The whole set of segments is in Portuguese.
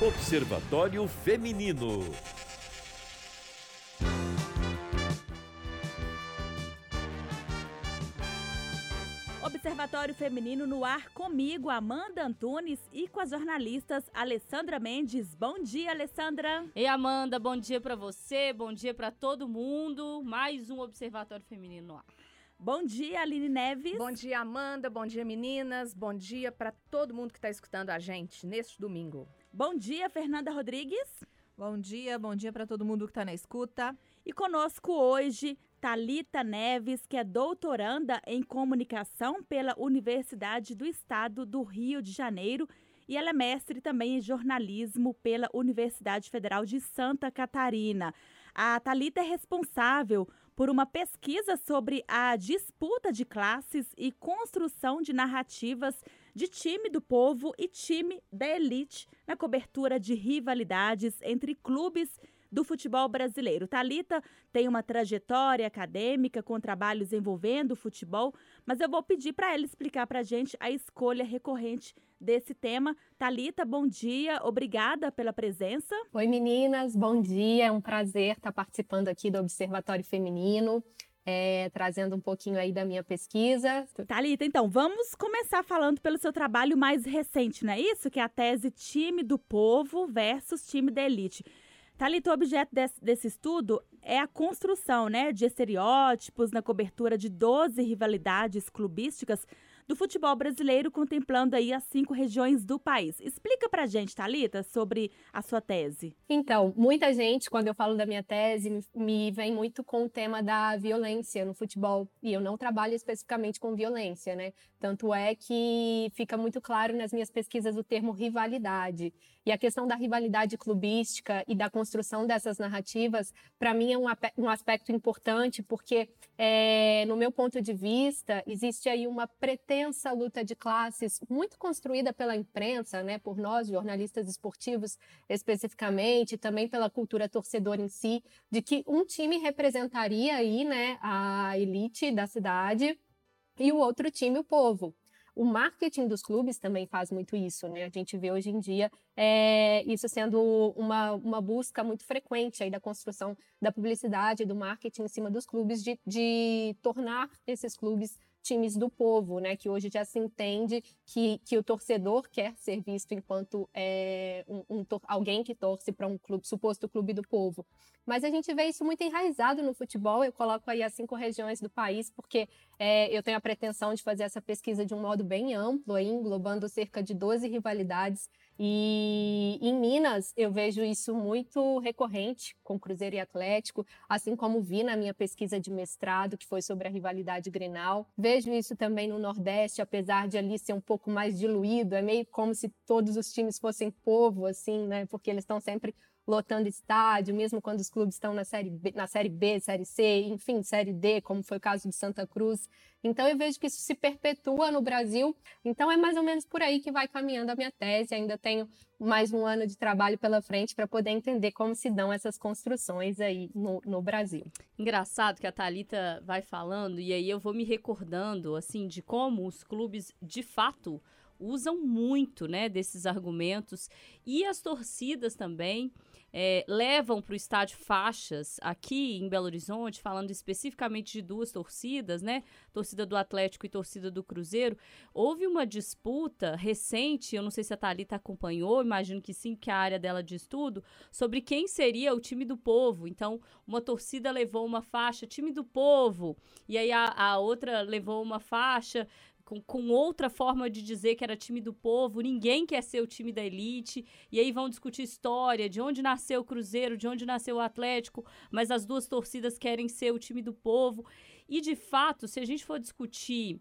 Observatório Feminino. Observatório Feminino no ar comigo, Amanda Antunes, e com as jornalistas Alessandra Mendes. Bom dia, Alessandra. Ei, Amanda, bom dia para você, bom dia para todo mundo. Mais um Observatório Feminino no ar. Bom dia, Aline Neves. Bom dia, Amanda. Bom dia, meninas. Bom dia para todo mundo que está escutando a gente neste domingo. Bom dia, Fernanda Rodrigues. Bom dia, bom dia para todo mundo que está na escuta. E conosco hoje, Talita Neves, que é doutoranda em comunicação pela Universidade do Estado do Rio de Janeiro e ela é mestre também em jornalismo pela Universidade Federal de Santa Catarina. A Talita é responsável por uma pesquisa sobre a disputa de classes e construção de narrativas de time do povo e time da elite na cobertura de rivalidades entre clubes do futebol brasileiro. Talita tem uma trajetória acadêmica com trabalhos envolvendo o futebol, mas eu vou pedir para ela explicar para a gente a escolha recorrente desse tema. Talita, bom dia, obrigada pela presença. Oi meninas, bom dia, é um prazer estar participando aqui do Observatório Feminino. É, trazendo um pouquinho aí da minha pesquisa. Talita, então, vamos começar falando pelo seu trabalho mais recente, não é isso? Que é a tese Time do Povo versus Time da Elite. Talita, o objeto desse, desse, estudo é a construção né, de estereótipos na cobertura de 12 rivalidades clubísticas do futebol brasileiro, contemplando aí as cinco regiões do país. Explica pra gente, Talita, sobre a sua tese. Então, muita gente, quando eu falo da minha tese, me, me vem muito com o tema da violência no futebol. E eu não trabalho especificamente com violência, né? Tanto é que fica muito claro nas minhas pesquisas o termo rivalidade. E a questão da rivalidade clubística e da construção dessas narrativas, para mim, é um, um, aspecto importante, porque, é, no meu ponto de vista, existe aí uma pretensa luta de classes muito construída pela imprensa, né, por nós, jornalistas esportivos especificamente, também pela cultura torcedora em si, de que um time representaria aí, né, a elite da cidade e o outro time o povo. O marketing dos clubes também faz muito isso, né? A gente vê hoje em dia é, isso sendo uma, uma busca muito frequente aí da construção da publicidade, do marketing em cima dos clubes, de, de tornar esses clubes times do povo, né? Que hoje já se entende que, que o torcedor quer ser visto enquanto é, um, um alguém que torce para um clube, suposto clube do povo. Mas a gente vê isso muito enraizado no futebol. Eu coloco aí as cinco regiões do país, porque é, eu tenho a pretensão de fazer essa pesquisa de um modo bem amplo, aí, englobando cerca de 12 rivalidades. E em Minas eu vejo isso muito recorrente com Cruzeiro e Atlético, assim como vi na minha pesquisa de mestrado, que foi sobre a rivalidade Grenal. Vejo isso também no Nordeste, apesar de ali ser um pouco mais diluído, é meio como se todos os times fossem povo, assim, né? Porque eles estão sempre lotando estádio, mesmo quando os clubes estão na série B, na série B, série C, enfim, série D, como foi o caso de Santa Cruz. Então eu vejo que isso se perpetua no Brasil. Então é mais ou menos por aí que vai caminhando a minha tese. Ainda tenho mais um ano de trabalho pela frente para poder entender como se dão essas construções aí no, no Brasil. Engraçado que a Talita vai falando e aí eu vou me recordando assim de como os clubes de fato usam muito né, desses argumentos e as torcidas também é, levam para o estádio faixas aqui em Belo Horizonte, falando especificamente de duas torcidas, né? Torcida do Atlético e torcida do Cruzeiro. Houve uma disputa recente, eu não sei se a Thalita acompanhou, imagino que sim, que a área dela de estudo, sobre quem seria o time do povo. Então, uma torcida levou uma faixa, time do povo, e aí a, a outra levou uma faixa com, com outra forma de dizer que era time do povo, ninguém quer ser o time da elite, e aí vão discutir história, de onde nasceu o Cruzeiro, de onde nasceu o Atlético, mas as duas torcidas querem ser o time do povo. E de fato, se a gente for discutir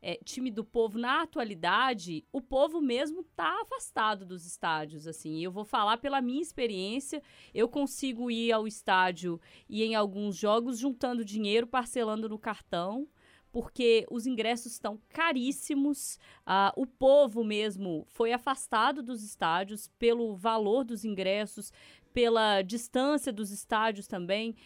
é, time do povo na atualidade, o povo mesmo está afastado dos estádios, assim. Eu vou falar pela minha experiência, eu consigo ir ao estádio e em alguns jogos juntando dinheiro, parcelando no cartão, porque os ingressos estão caríssimos. Uh, o povo mesmo foi afastado dos estádios pelo valor dos ingressos, pela distância dos estádios também,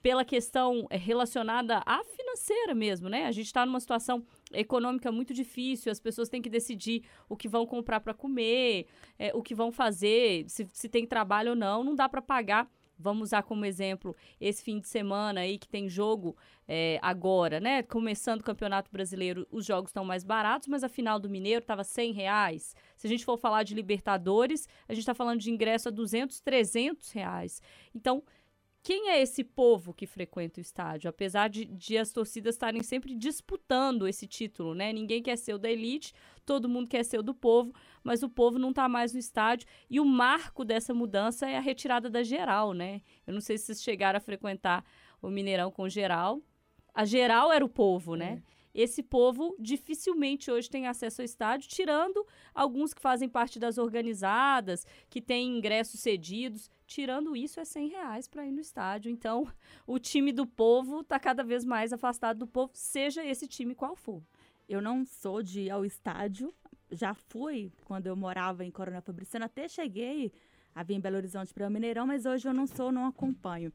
pela questão eh, relacionada à financeira mesmo, né? A gente está numa situação econômica muito difícil, as pessoas têm que decidir o que vão comprar para comer, é, o que vão fazer, se, se tem trabalho ou não, não dá para pagar Vamos usar como exemplo esse fim de semana aí que tem jogo é, agora, né? Começando o Campeonato Brasileiro, os jogos estão mais baratos, mas a final do Mineiro estava 100 reais. Se a gente for falar de Libertadores, a gente está falando de ingresso a 200, 300 reais. Então, quem é esse povo que frequenta o estádio? Apesar de, de as torcidas estarem sempre disputando esse título, né? Ninguém quer ser o da elite, todo mundo quer ser o do povo, mas o povo não está mais no estádio. E o marco dessa mudança é a retirada da geral, né? Eu não sei se vocês chegaram a frequentar o Mineirão com geral. A geral era o povo, né? É esse povo dificilmente hoje tem acesso ao estádio, tirando alguns que fazem parte das organizadas, que têm ingressos cedidos. Tirando isso, é 100 reais para ir no estádio. Então, o time do povo está cada vez mais afastado do povo, seja esse time qual for. Eu não sou de ir ao estádio, já fui quando eu morava em Coronel Fabriciano, até cheguei a vir em Belo Horizonte para o Mineirão, mas hoje eu não sou, não acompanho.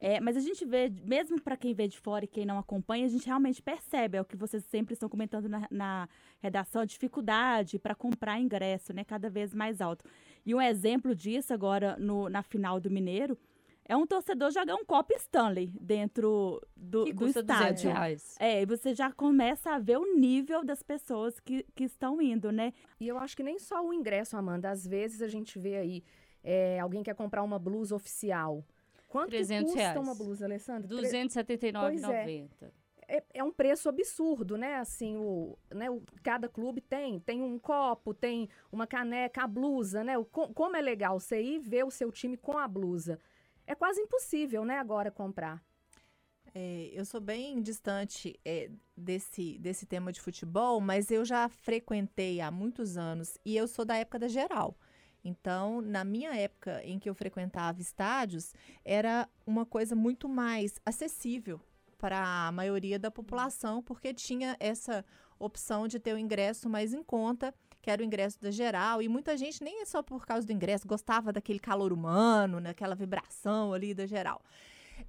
É, mas a gente vê, mesmo para quem vê de fora e quem não acompanha, a gente realmente percebe, é o que vocês sempre estão comentando na, na redação, a dificuldade para comprar ingresso, né, cada vez mais alto. E um exemplo disso agora no, na final do Mineiro é um torcedor jogar um copo Stanley dentro do, que do estádio. Reais. É, e você já começa a ver o nível das pessoas que, que estão indo, né? E eu acho que nem só o ingresso, Amanda. Às vezes a gente vê aí é, alguém quer comprar uma blusa oficial. Quanto 300 custa reais. uma blusa, Alessandra? 279,90. É. é. é. um preço absurdo, né? Assim, o, né, o, cada clube tem. Tem um copo, tem uma caneca, a blusa, né? O, como é legal você ir ver o seu time com a blusa. É quase impossível, né, agora comprar. É, eu sou bem distante é, desse, desse tema de futebol, mas eu já frequentei há muitos anos e eu sou da época da geral. Então, na minha época em que eu frequentava estádios, era uma coisa muito mais acessível para a maioria da população, porque tinha essa opção de ter o ingresso mais em conta, que era o ingresso da geral, e muita gente nem é só por causa do ingresso, gostava daquele calor humano, naquela vibração ali da geral.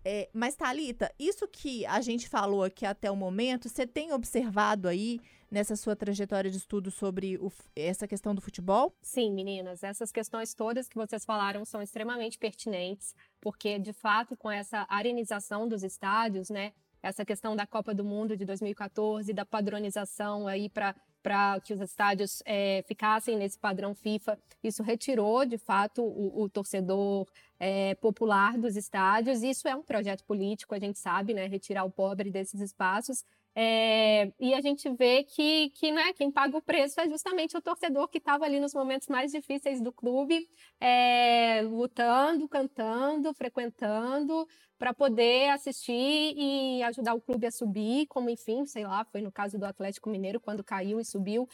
É, mas, Thalita, isso que a gente falou aqui até o momento, você tem observado aí nessa sua trajetória de estudo sobre o, essa questão do futebol? Sim, meninas, essas questões todas que vocês falaram são extremamente pertinentes, porque de fato com essa arenização dos estádios, né, essa questão da Copa do Mundo de 2014, da padronização aí para para que os estádios é, ficassem nesse padrão FIFA. Isso retirou, de fato, o, o torcedor é, popular dos estádios. Isso é um projeto político, a gente sabe, né? Retirar o pobre desses espaços. É, e a gente vê que, que né, quem paga o preço é justamente o torcedor que estava ali nos momentos mais difíceis do clube, é, lutando, cantando, frequentando, para poder assistir e ajudar o clube a subir, como enfim, sei lá, foi no caso do Atlético Mineiro quando caiu e subiu.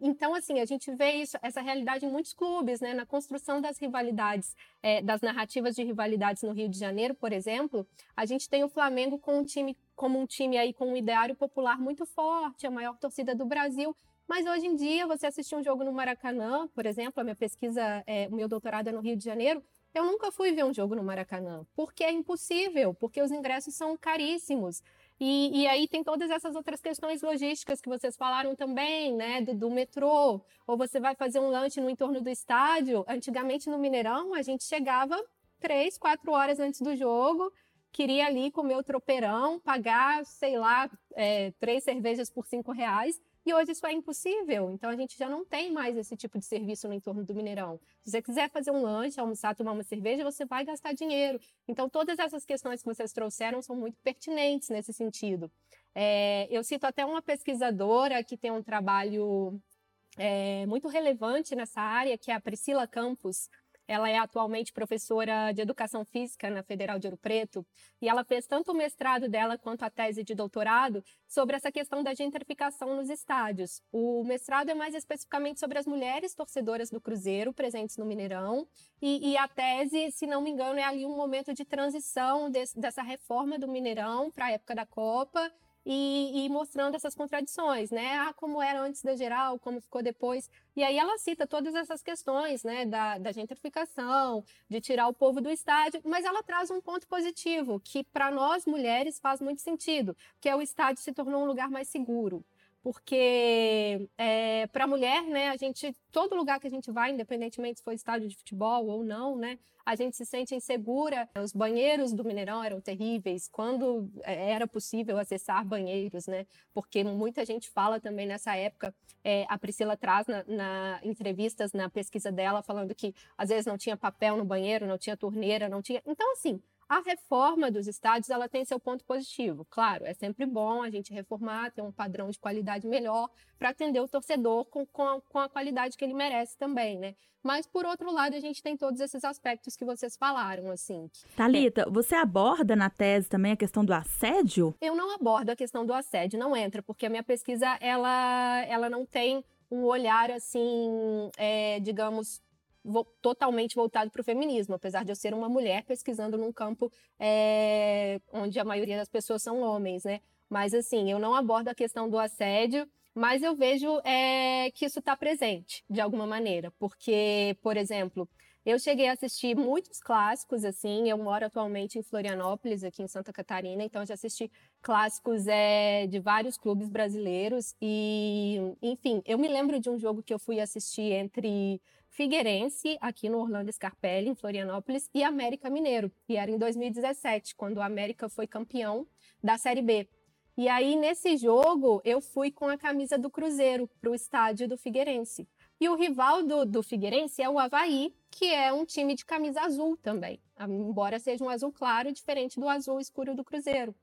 Então, assim, a gente vê isso, essa realidade em muitos clubes, né, na construção das rivalidades, é, das narrativas de rivalidades no Rio de Janeiro, por exemplo, a gente tem o Flamengo com um time como um time aí com um ideário popular muito forte, a maior torcida do Brasil. Mas hoje em dia, você assistir um jogo no Maracanã, por exemplo, a minha pesquisa, é, o meu doutorado é no Rio de Janeiro, eu nunca fui ver um jogo no Maracanã, porque é impossível, porque os ingressos são caríssimos. E, e, aí tem todas essas outras questões logísticas que vocês falaram também, né? Do, do, metrô, ou você vai fazer um lanche no entorno do estádio. Antigamente no Mineirão, a gente chegava três, quatro horas antes do jogo, queria ali comer o tropeirão, pagar, sei lá, é, três cervejas por cinco reais e hoje isso é impossível, então a gente já não tem mais esse tipo de serviço no entorno do Mineirão. Se você quiser fazer um lanche, almoçar, tomar uma cerveja, você vai gastar dinheiro. Então todas essas questões que vocês trouxeram são muito pertinentes nesse sentido. É, eu cito até uma pesquisadora que tem um trabalho é, muito relevante nessa área, que é a Priscila Campos. Ela é atualmente professora de Educação Física na Federal de Ouro Preto e ela fez tanto o mestrado dela quanto a tese de doutorado sobre essa questão da gentrificação nos estádios. O mestrado é mais especificamente sobre as mulheres torcedoras do Cruzeiro presentes no Mineirão e, e a tese, se não me engano, é ali um momento de transição dessa reforma do Mineirão para a época da Copa e, e, mostrando essas contradições, né? Ah, como era antes da geral, como ficou depois. E aí ela cita todas essas questões, né? Da, da gentrificação, de tirar o povo do estádio, mas ela traz um ponto positivo, que para nós mulheres faz muito sentido, que é o estádio se tornou um lugar mais seguro porque é, para a mulher, né, a gente, todo lugar que a gente vai, independentemente se for estádio de futebol ou não, né, a gente se sente insegura. Os banheiros do Mineirão eram terríveis, quando é, era possível acessar banheiros, né, porque muita gente fala também nessa época, é, a Priscila traz na, na entrevistas, na pesquisa dela, falando que às vezes não tinha papel no banheiro, não tinha torneira, não tinha. Então, assim, a reforma dos estádios ela tem seu ponto positivo. Claro, é sempre bom a gente reformar, ter um padrão de qualidade melhor para atender o torcedor com, com a, com, a, qualidade que ele merece também, né? Mas, por outro lado, a gente tem todos esses aspectos que vocês falaram, assim. Talita, é... você aborda na tese também a questão do assédio? Eu não abordo a questão do assédio, não entra, porque a minha pesquisa, ela, ela não tem um olhar, assim, é, digamos, totalmente voltado para o feminismo, apesar de eu ser uma mulher pesquisando num campo é, onde a maioria das pessoas são homens, né? Mas assim, eu não abordo a questão do assédio, mas eu vejo é, que isso está presente de alguma maneira, porque, por exemplo, eu cheguei a assistir muitos clássicos, assim, eu moro atualmente em Florianópolis, aqui em Santa Catarina, então já assisti clássicos é, de vários clubes brasileiros e, enfim, eu me lembro de um jogo que eu fui assistir entre Figueirense, aqui no Orlando Scarpelli, em Florianópolis, e América Mineiro. E era em 2017, quando o América foi campeão da Série B. E aí, nesse jogo, eu fui com a camisa do Cruzeiro para o estádio do Figueirense. E o rival do, do Figueirense é o Havaí, que é um time de camisa azul também, embora seja um azul claro, diferente do azul escuro do Cruzeiro.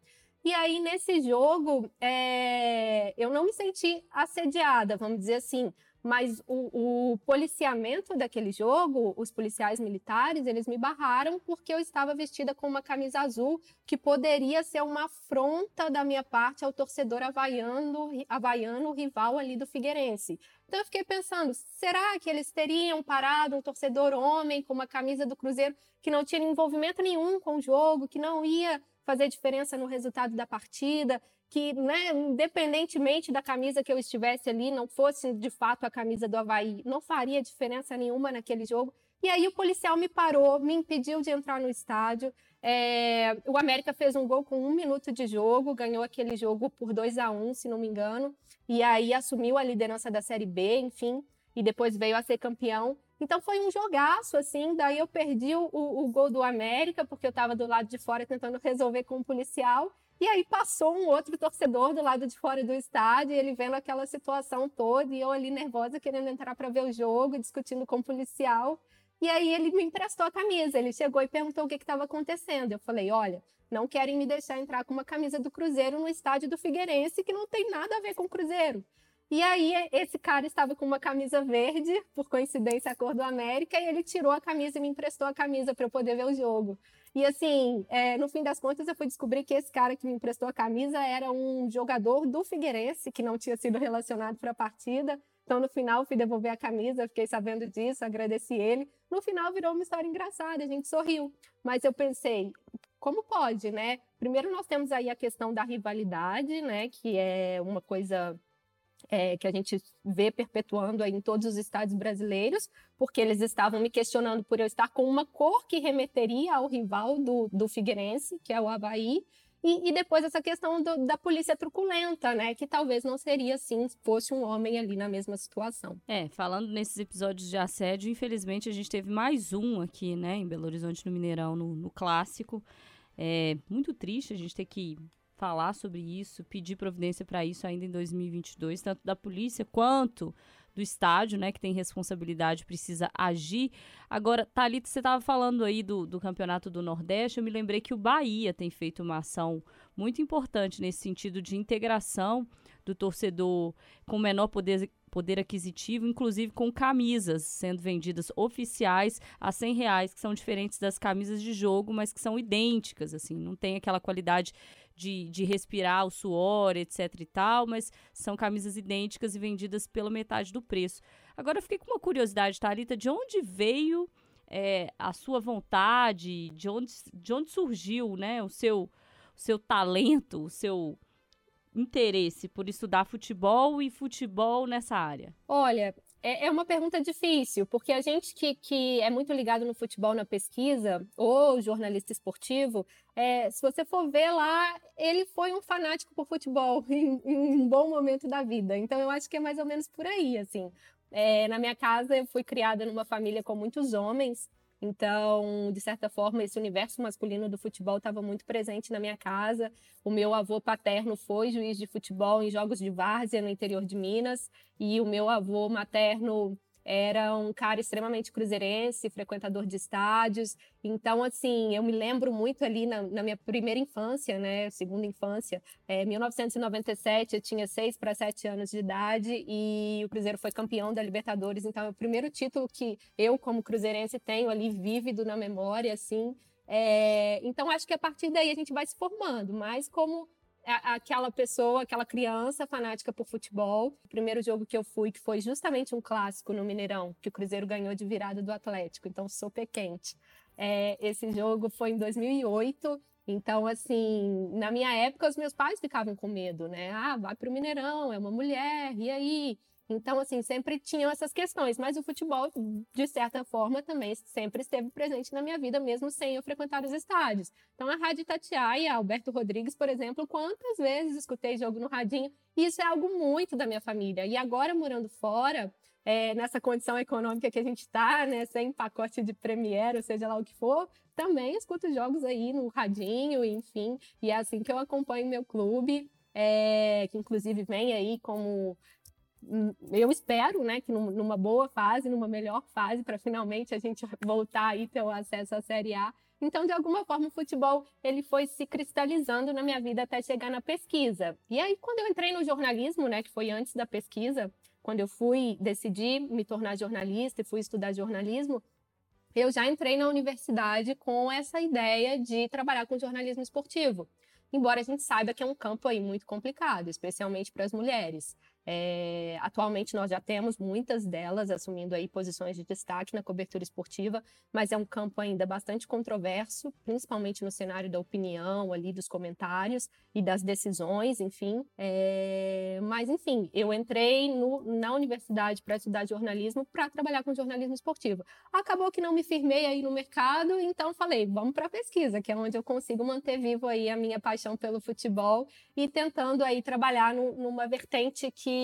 E aí, nesse jogo, é... eu não me senti assediada, vamos dizer assim, mas o, o, policiamento daquele jogo, os policiais militares, eles me barraram porque eu estava vestida com uma camisa azul que poderia ser uma afronta da minha parte ao torcedor havaiano, havaiano rival ali do Figueirense. Então eu fiquei pensando, será que eles teriam parado um torcedor homem com uma camisa do Cruzeiro que não tinha envolvimento nenhum com o jogo, que não ia fazer diferença no resultado da partida, que, né, independentemente da camisa que eu estivesse ali, não fosse de fato a camisa do Havaí, não faria diferença nenhuma naquele jogo. E aí o policial me parou, me impediu de entrar no estádio. É, o América fez um gol com um minuto de jogo, ganhou aquele jogo por 2 a 1 um, se não me engano, e aí assumiu a liderança da Série B, enfim, e depois veio a ser campeão. Então foi um jogaço, assim. Daí eu perdi o, o gol do América, porque eu estava do lado de fora tentando resolver com o policial. E aí passou um outro torcedor do lado de fora do estádio, ele vendo aquela situação toda, e eu ali nervosa, querendo entrar para ver o jogo, discutindo com o policial. E aí ele me emprestou a camisa. Ele chegou e perguntou o que estava acontecendo. Eu falei: olha, não querem me deixar entrar com uma camisa do Cruzeiro no estádio do Figueirense, que não tem nada a ver com o Cruzeiro. E aí esse cara estava com uma camisa verde, por coincidência a cor do América, e ele tirou a camisa e me emprestou a camisa para eu poder ver o jogo. E assim, é, no fim das contas, eu fui descobrir que esse cara que me emprestou a camisa era um jogador do Figueirense, que não tinha sido relacionado para a partida. Então, no final, fui devolver a camisa, fiquei sabendo disso, agradeci ele. No final, virou uma história engraçada, a gente sorriu. Mas eu pensei, como pode, né? Primeiro, nós temos aí a questão da rivalidade, né? Que é uma coisa é, que a gente vê perpetuando aí em todos os estados brasileiros, porque eles estavam me questionando por eu estar com uma cor que remeteria ao rival do, do Figueirense, que é o Havaí, e, e depois essa questão do, da polícia truculenta, né? Que talvez não seria assim se fosse um homem ali na mesma situação. É, falando nesses episódios de assédio, infelizmente a gente teve mais um aqui, né, em Belo Horizonte, no Mineirão, no, no clássico. É muito triste a gente ter que falar sobre isso, pedir providência para isso ainda em 2022, tanto da polícia quanto do estádio, né, que tem responsabilidade, precisa agir. Agora, Thalita, você estava falando aí do, do Campeonato do Nordeste, eu me lembrei que o Bahia tem feito uma ação muito importante nesse sentido de integração do torcedor com menor poder, poder aquisitivo, inclusive com camisas sendo vendidas oficiais a 100 reais, que são diferentes das camisas de jogo, mas que são idênticas, assim, não tem aquela qualidade de, de respirar o suor, etc e tal, mas são camisas idênticas e vendidas pela metade do preço. Agora eu fiquei com uma curiosidade, Thalita, de onde veio é, a sua vontade, de onde, de onde surgiu né, o, seu, o seu talento, o seu interesse por estudar futebol e futebol nessa área? Olha, é, é uma pergunta difícil, porque a gente que, que é muito ligado no futebol, na pesquisa, ou jornalista esportivo, é, se você for ver lá, ele foi um fanático por futebol em, em, um bom momento da vida. Então, eu acho que é mais ou menos por aí, assim. É, na minha casa, eu fui criada numa família com muitos homens, então, de certa forma, esse universo masculino do futebol estava muito presente na minha casa. O meu avô paterno foi juiz de futebol em jogos de várzea no interior de Minas, e o meu avô materno era um cara extremamente cruzeirense, frequentador de estádios. Então, assim, eu me lembro muito ali na, na minha primeira infância, né, segunda infância, é, 1997, eu tinha seis para sete anos de idade e o Cruzeiro foi campeão da Libertadores. Então, é o primeiro título que eu, como cruzeirense, tenho ali vívido na memória, assim. É, então, acho que a partir daí a gente vai se formando, mas como aquela pessoa, aquela criança fanática por futebol. O primeiro jogo que eu fui, que foi justamente um clássico no Mineirão, que o Cruzeiro ganhou de virada do Atlético, então sou pé quente. É, esse jogo foi em 2008, então, assim, na minha época, os meus pais ficavam com medo, né? Ah, vai para o Mineirão, é uma mulher, e aí? Então, assim, sempre tinham essas questões, mas o futebol, de certa forma, também sempre esteve presente na minha vida, mesmo sem eu frequentar os estádios. Então, a Rádio Tatiaia, Alberto Rodrigues, por exemplo, quantas vezes escutei jogo no radinho, e isso é algo muito da minha família. E agora, morando fora, é, nessa condição econômica que a gente está, né, sem pacote de Premiere, ou seja lá o que for, também escuto jogos aí no radinho, enfim, e é assim que eu acompanho meu clube, é, que inclusive vem aí como eu espero, né, que numa boa fase, numa melhor fase, para finalmente a gente voltar e ter o acesso à Série A. Então, de alguma forma, o futebol ele foi se cristalizando na minha vida até chegar na pesquisa. E aí, quando eu entrei no jornalismo, né, que foi antes da pesquisa, quando eu fui decidir me tornar jornalista e fui estudar jornalismo, eu já entrei na universidade com essa ideia de trabalhar com jornalismo esportivo. Embora a gente saiba que é um campo aí muito complicado, especialmente para as mulheres. É, atualmente nós já temos muitas delas assumindo aí posições de destaque na cobertura esportiva, mas é um campo ainda bastante controverso, principalmente no cenário da opinião ali dos comentários e das decisões, enfim. É, mas enfim, eu entrei no, na universidade para estudar jornalismo para trabalhar com jornalismo esportivo. Acabou que não me firmei aí no mercado, então falei, vamos para pesquisa, que é onde eu consigo manter vivo aí a minha paixão pelo futebol e tentando aí trabalhar no, numa vertente que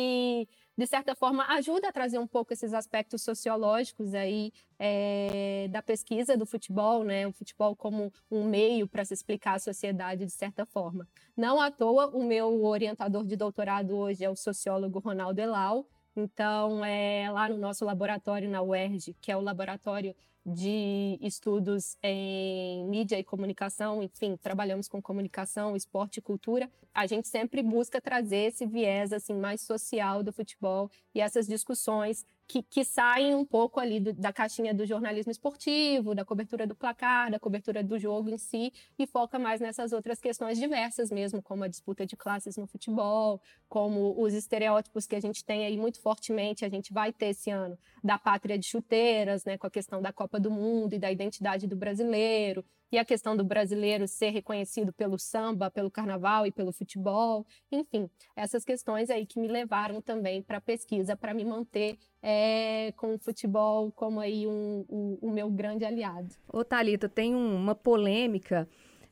de certa forma, ajuda a trazer um pouco esses aspectos sociológicos aí é, da pesquisa do futebol, né? O futebol como um meio para se explicar a sociedade de certa forma. Não à toa, o meu orientador de doutorado hoje é o sociólogo Ronaldo Elau. Então, é lá no nosso laboratório na UERJ, que é o laboratório de estudos em mídia e comunicação, enfim, trabalhamos com comunicação, esporte e cultura. A gente sempre busca trazer esse viés assim mais social do futebol e essas discussões que, que saem um pouco ali do, da caixinha do jornalismo esportivo, da cobertura do placar, da cobertura do jogo em si, e foca mais nessas outras questões diversas mesmo, como a disputa de classes no futebol, como os estereótipos que a gente tem aí muito fortemente, a gente vai ter esse ano, da pátria de chuteiras, né, com a questão da Copa do Mundo e da identidade do brasileiro, e a questão do brasileiro ser reconhecido pelo samba, pelo carnaval e pelo futebol, enfim, essas questões aí que me levaram também para a pesquisa, para me manter é, com o futebol como aí um, um, o meu grande aliado. Ô Thalita, tem uma polêmica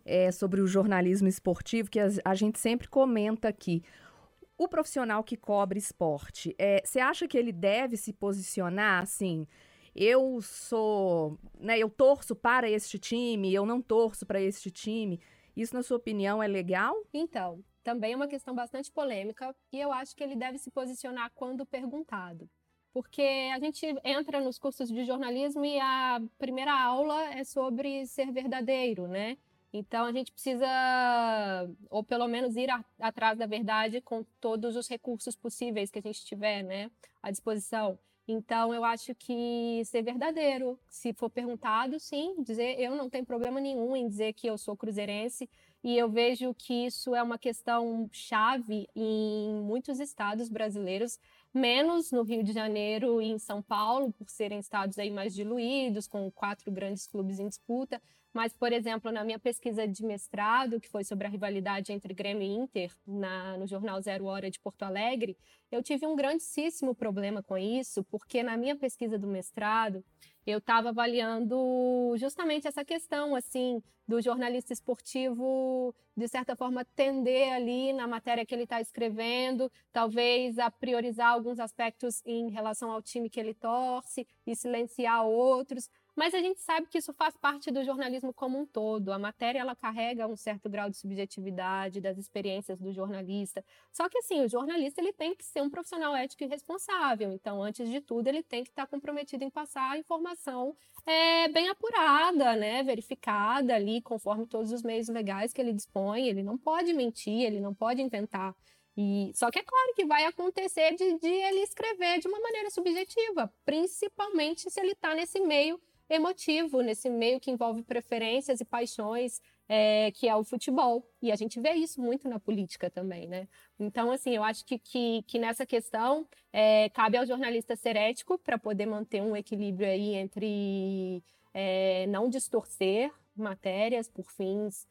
é, sobre o jornalismo esportivo que a, a, gente sempre comenta aqui. O profissional que cobre esporte, é, você acha que ele deve se posicionar assim? Eu sou, né, eu torço para este time, eu não torço para este time. Isso, na sua opinião, é legal? Então, também é uma questão bastante polêmica e eu acho que ele deve se posicionar quando perguntado porque a gente entra nos cursos de jornalismo e a primeira aula é sobre ser verdadeiro, né? Então a gente precisa, ou pelo menos ir a, atrás da verdade com todos os recursos possíveis que a gente tiver, né, à disposição. Então eu acho que ser verdadeiro, se for perguntado, sim, dizer eu não tenho problema nenhum em dizer que eu sou cruzeirense e eu vejo que isso é uma questão chave em muitos estados brasileiros, menos no Rio de Janeiro e em São Paulo, por serem estados aí mais diluídos, com quatro grandes clubes em disputa. Mas, por exemplo, na minha pesquisa de mestrado, que foi sobre a rivalidade entre Grêmio e Inter, na, no jornal Zero Hora de Porto Alegre, eu tive um grandíssimo problema com isso, porque na minha pesquisa do mestrado, eu estava avaliando justamente essa questão, assim, do jornalista esportivo, de certa forma, tender ali na matéria que ele está escrevendo, talvez a priorizar alguns aspectos em relação ao time que ele torce e silenciar outros. Mas a gente sabe que isso faz parte do jornalismo como um todo. A matéria ela carrega um certo grau de subjetividade das experiências do jornalista. Só que assim, o jornalista ele tem que ser um profissional ético e responsável. Então, antes de tudo, ele tem que estar comprometido em passar a informação é, bem apurada, né, verificada ali, conforme todos os meios legais que ele dispõe. Ele não pode mentir, ele não pode inventar. E, só que é claro que vai acontecer de, de ele escrever de uma maneira subjetiva, principalmente se ele está nesse meio emotivo nesse meio que envolve preferências e paixões, é, que é o futebol. E a gente vê isso muito na política também, né? Então, assim, eu acho que, que, que nessa questão é, cabe ao jornalista ser ético para poder manter um equilíbrio aí entre é, não distorcer matérias por fins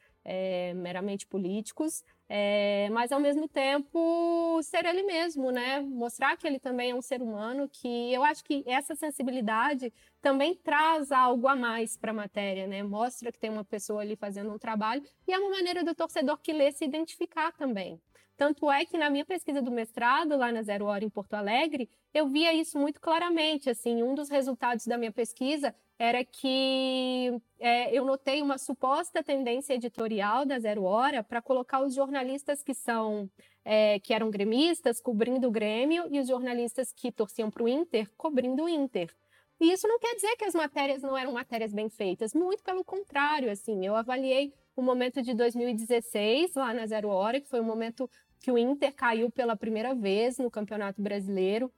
meramente políticos, é, mas ao mesmo tempo ser ele mesmo, né? Mostrar que ele também é um ser humano, que eu acho que essa sensibilidade também traz algo a mais para a matéria, né? Mostra que tem uma pessoa ali fazendo um trabalho e é uma maneira do torcedor que lê se identificar também. Tanto é que na minha pesquisa do mestrado, lá na Zero Hora em Porto Alegre, eu via isso muito claramente. Assim, um dos resultados da minha pesquisa era que é, eu notei uma suposta tendência editorial da Zero Hora para colocar os jornalistas que são é, que eram gremistas cobrindo o Grêmio e os jornalistas que torciam para o Inter cobrindo o Inter. E isso não quer dizer que as matérias não eram matérias bem feitas, muito pelo contrário, assim, eu avaliei o momento de 2016 lá na Zero Hora, que foi o momento que o Inter caiu pela primeira vez no Campeonato Brasileiro.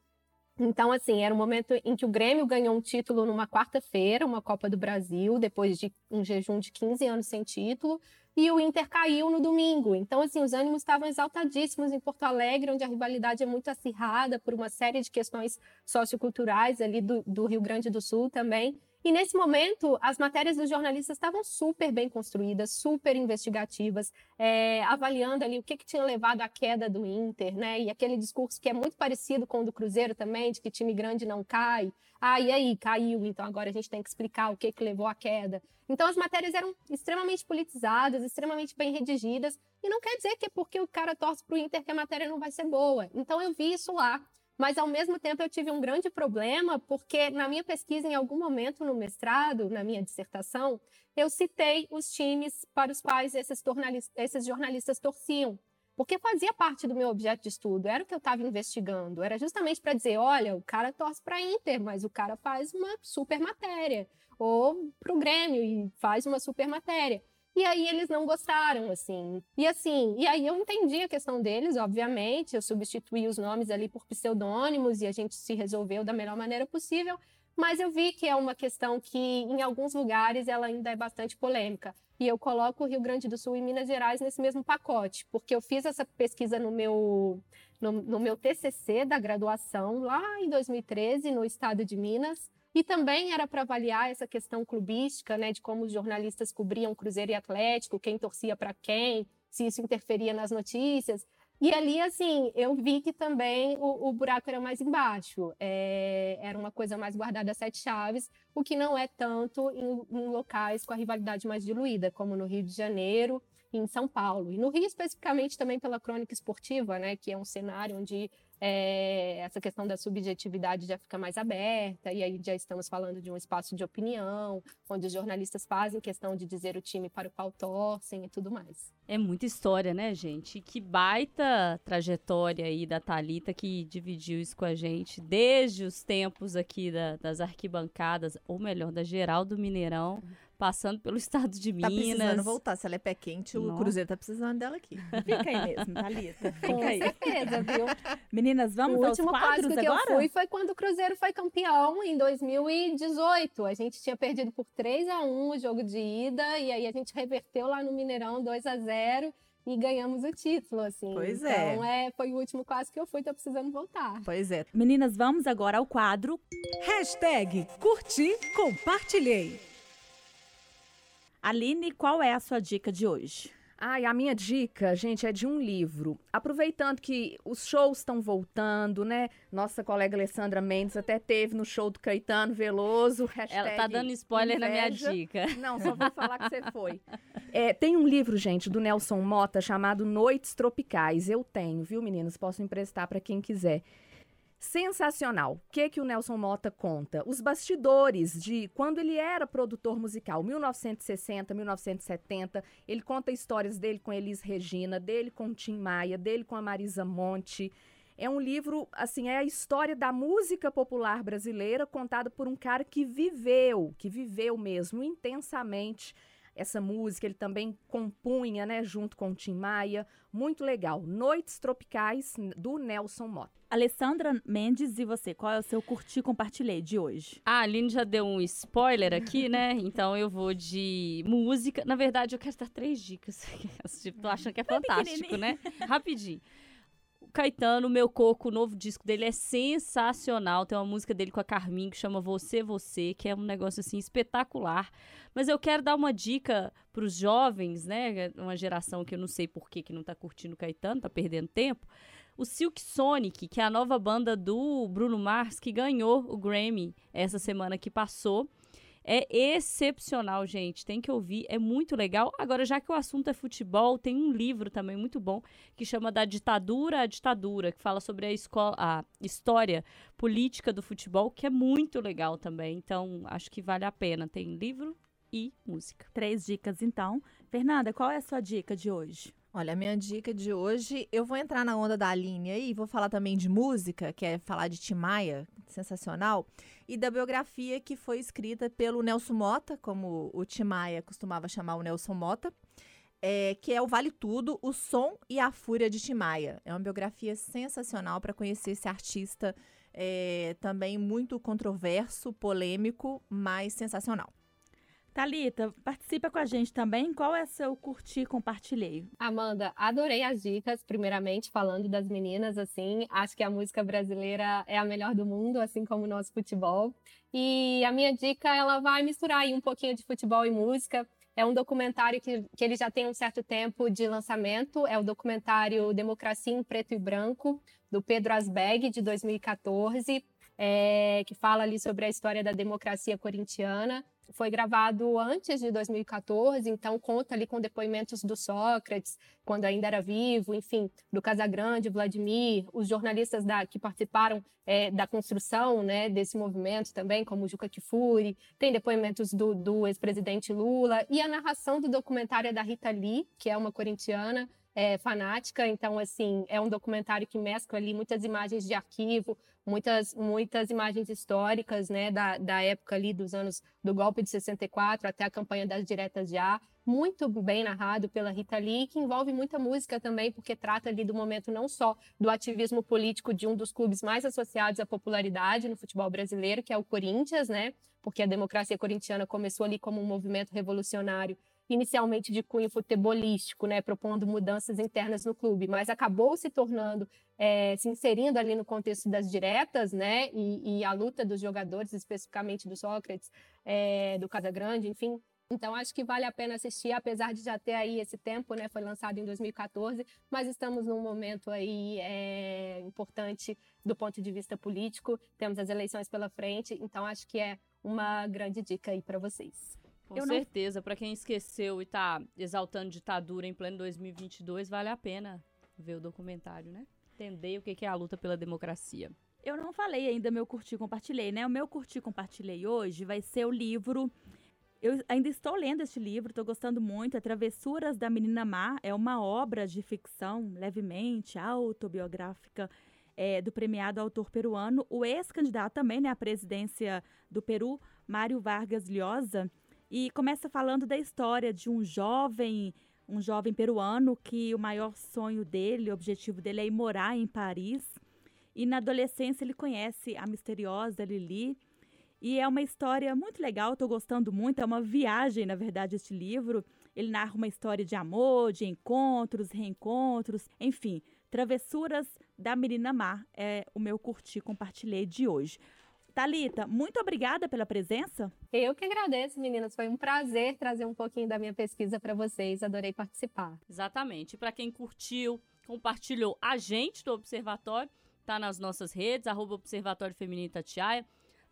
Então, assim, era um momento em que o Grêmio ganhou um título numa quarta-feira, uma Copa do Brasil, depois de um jejum de 15 anos sem título, e o Inter caiu no domingo. Então, assim, os ânimos estavam exaltadíssimos em Porto Alegre, onde a rivalidade é muito acirrada por uma série de questões socioculturais ali do, do Rio Grande do Sul também. E nesse momento, as matérias dos jornalistas estavam super bem construídas, super investigativas, é, avaliando ali o que, que tinha levado à queda do Inter, né? E aquele discurso que é muito parecido com o do Cruzeiro também, de que time grande não cai. Ah, e aí, caiu, então agora a gente tem que explicar o que, que levou à queda. Então as matérias eram extremamente politizadas, extremamente bem redigidas, e não quer dizer que é porque o cara torce para o Inter que a matéria não vai ser boa. Então eu vi isso lá mas ao mesmo tempo eu tive um grande problema, porque na minha pesquisa, em algum momento no mestrado, na minha dissertação, eu citei os times para os quais esses, esses jornalistas torciam, porque fazia parte do meu objeto de estudo, era o que eu estava investigando, era justamente para dizer, olha, o cara torce para Inter, mas o cara faz uma super matéria, ou para o Grêmio e faz uma super matéria. E aí eles não gostaram, assim. E assim, e aí eu entendi a questão deles, obviamente, eu substituí os nomes ali por pseudônimos e a gente se resolveu da melhor maneira possível, mas eu vi que é uma questão que em alguns lugares ela ainda é bastante polêmica. E eu coloco o Rio Grande do Sul e Minas Gerais nesse mesmo pacote, porque eu fiz essa pesquisa no meu no, no meu TCC da graduação lá em 2013 no estado de Minas. E também era para avaliar essa questão clubística, né, de como os jornalistas cobriam Cruzeiro e Atlético, quem torcia para quem, se isso interferia nas notícias. E ali, assim, eu vi que também o, o buraco era mais embaixo. É, era uma coisa mais guardada a sete chaves, o que não é tanto em, em locais com a rivalidade mais diluída, como no Rio de Janeiro em São Paulo. E no Rio, especificamente, também pela crônica esportiva, né, que é um cenário onde é, essa questão da subjetividade já fica mais aberta, e aí já estamos falando de um espaço de opinião, onde os jornalistas fazem questão de dizer o time para o qual torcem e tudo mais. É muita história, né, gente? Que baita trajetória aí da Talita que dividiu isso com a gente desde os tempos aqui da, das arquibancadas, ou melhor, da Geral do Mineirão, passando pelo estado de Tá Minas. precisando voltar. Se ela é pé quente, o Nossa. Cruzeiro tá precisando dela aqui. Fica aí mesmo, Thalita. Com Fica aí. certeza, viu? Meninas, vamos o aos último quadros clássico que agora? eu fui foi quando o Cruzeiro foi campeão em 2018. A gente tinha perdido por 3 a 1 o jogo de ida e aí a gente reverteu lá no Mineirão 2 a 0 e ganhamos o título, assim. Pois é. então, é. foi o último clássico que eu fui, tô precisando voltar. Pois é. Meninas, vamos agora ao quadro Hashtag curti, compartilhei. Aline, qual é a sua dica de hoje? Ai, a minha dica, gente, é de um livro. Aproveitando que os shows estão voltando, né? Nossa colega Alessandra Mendes até teve no show do Caetano Veloso. Ela tá dando spoiler na minha inveja. dica. Não, só vou falar que você foi. É, tem um livro, gente, do Nelson Mota chamado Noites Tropicais. Eu tenho, viu, meninas? Posso emprestar para quem quiser. Sensacional. O que, que o Nelson Mota conta? Os bastidores de quando ele era produtor musical, 1960, 1970. Ele conta histórias dele com Elis Regina, dele com Tim Maia, dele com a Marisa Monte. É um livro, assim, é a história da música popular brasileira contada por um cara que viveu, que viveu mesmo intensamente essa música. Ele também compunha, né, junto com o Tim Maia. Muito legal. Noites Tropicais, do Nelson Mota. Alessandra Mendes e você, qual é o seu curtir compartilhei de hoje? A Aline já deu um spoiler aqui, né? Então eu vou de música. Na verdade, eu quero dar três dicas. Tipo, tô achando que é fantástico, né? Rapidinho. Caetano, meu coco, o novo disco dele é sensacional. Tem uma música dele com a Carmin que chama Você, Você, que é um negócio assim espetacular. Mas eu quero dar uma dica para os jovens, né? Uma geração que eu não sei por que, que não tá curtindo Caetano, tá perdendo tempo. O Silk Sonic, que é a nova banda do Bruno Mars, que ganhou o Grammy essa semana que passou. É excepcional, gente. Tem que ouvir, é muito legal. Agora, já que o assunto é futebol, tem um livro também muito bom que chama Da Ditadura à Ditadura, que fala sobre a, escola, a história política do futebol, que é muito legal também. Então, acho que vale a pena. Tem livro e música. Três dicas, então. Fernanda, qual é a sua dica de hoje? Olha, a minha dica de hoje, eu vou entrar na onda da Aline aí, vou falar também de música, que é falar de Tim Maia, sensacional, e da biografia que foi escrita pelo Nelson Mota, como o Tim Maia costumava chamar o Nelson Mota, é, que é o Vale Tudo, o Som e a Fúria de Tim Maia. É uma biografia sensacional para conhecer esse artista é, também muito controverso, polêmico, mas sensacional. Talita, participa com a gente também. Qual é seu curtir compartilhei? Amanda, adorei as dicas. Primeiramente, falando das meninas, assim, acho que a música brasileira é a melhor do mundo, assim como o nosso futebol. E a minha dica, ela vai misturar aí um pouquinho de futebol e música. É um documentário que, que ele já tem um certo tempo de lançamento. É o documentário Democracia em Preto e Branco, do Pedro Asbeg, de 2014, é, que fala ali sobre a história da democracia corintiana foi gravado antes de 2014, então conta ali com depoimentos do Sócrates, quando ainda era vivo, enfim, do Casagrande, Vladimir, os jornalistas da, que participaram é, da construção né, desse movimento também, como Juca Kifuri, tem depoimentos do, do ex-presidente Lula, e a narração do documentário é da Rita Lee, que é uma corintiana, é, fanática, então assim é um documentário que mescla ali muitas imagens de arquivo, muitas muitas imagens históricas, né, da, da época ali dos anos do golpe de 64 até a campanha das diretas já, muito bem narrado pela Rita Lee, que envolve muita música também, porque trata ali do momento não só do ativismo político de um dos clubes mais associados à popularidade no futebol brasileiro, que é o Corinthians, né? Porque a democracia corintiana começou ali como um movimento revolucionário inicialmente de cunho futebolístico, né, propondo mudanças internas no clube, mas acabou se tornando, é, se inserindo ali no contexto das diretas, né, e, e a luta dos jogadores, especificamente do Sócrates, é, do Casagrande, enfim. Então acho que vale a pena assistir, apesar de já ter aí esse tempo, né, foi lançado em 2014, mas estamos num momento aí é, importante do ponto de vista político, temos as eleições pela frente, então acho que é uma grande dica aí para vocês. Com Eu não- certeza, pra quem esqueceu e tá exaltando ditadura em pleno 2022, vale a pena ver o documentário, né? Entender o que é a luta pela democracia. Eu não falei ainda meu curtir compartilhei, né? O meu curtir compartilhei hoje vai ser o livro. Eu ainda estou lendo este livro, estou gostando muito. É Travessuras da Menina Má. É uma obra de ficção levemente autobiográfica é, do premiado autor peruano, o ex-candidato também né, à presidência do Peru, Mário Vargas Llosa. E começa falando da história de um jovem, um jovem peruano que o maior sonho dele, o objetivo dele é ir morar em Paris. E na adolescência ele conhece a misteriosa Lili. E é uma história muito legal, estou gostando muito. É uma viagem, na verdade, este livro. Ele narra uma história de amor, de encontros, reencontros, enfim, travessuras da menina má. É o meu curti, compartilhei de hoje. Talita, muito obrigada pela presença. Eu que agradeço, meninas. Foi um prazer trazer um pouquinho da minha pesquisa para vocês. Adorei participar. Exatamente. Para quem curtiu, compartilhou a gente do Observatório, tá nas nossas redes, arroba Observatório Feminino Tatiaia.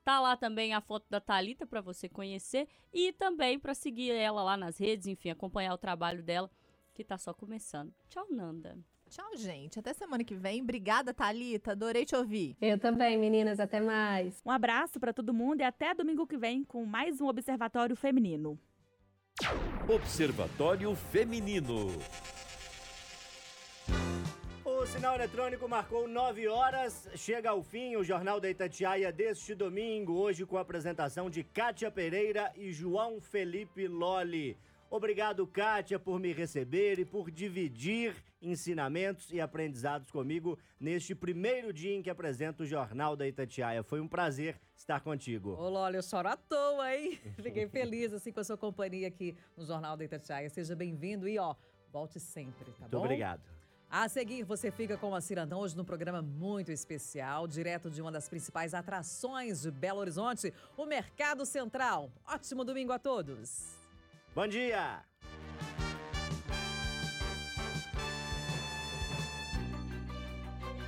Tá lá também a foto da Talita para você conhecer e também para seguir ela lá nas redes, enfim, acompanhar o trabalho dela que tá só começando. Tchau, Nanda. Tchau, gente. Até semana que vem. Obrigada, Talita. Adorei te ouvir. Eu também, meninas. Até mais. Um abraço para todo mundo e até domingo que vem com mais um Observatório Feminino. Observatório Feminino. O sinal eletrônico marcou 9 horas. Chega ao fim o Jornal da Itatiaia deste domingo, hoje com a apresentação de Kátia Pereira e João Felipe Lolli. Obrigado, Kátia, por me receber e por dividir ensinamentos e aprendizados comigo neste primeiro dia em que apresento o Jornal da Itatiaia. Foi um prazer estar contigo. Ô, Loli, eu choro à toa, hein? Fiquei feliz assim com a sua companhia aqui no Jornal da Itatiaia. Seja bem-vindo e, ó, volte sempre, tá Muito bom? obrigado. A seguir, você fica com a Cirandão hoje num programa muito especial, direto de uma das principais atrações de Belo Horizonte, o Mercado Central. Ótimo domingo a todos! Bom dia!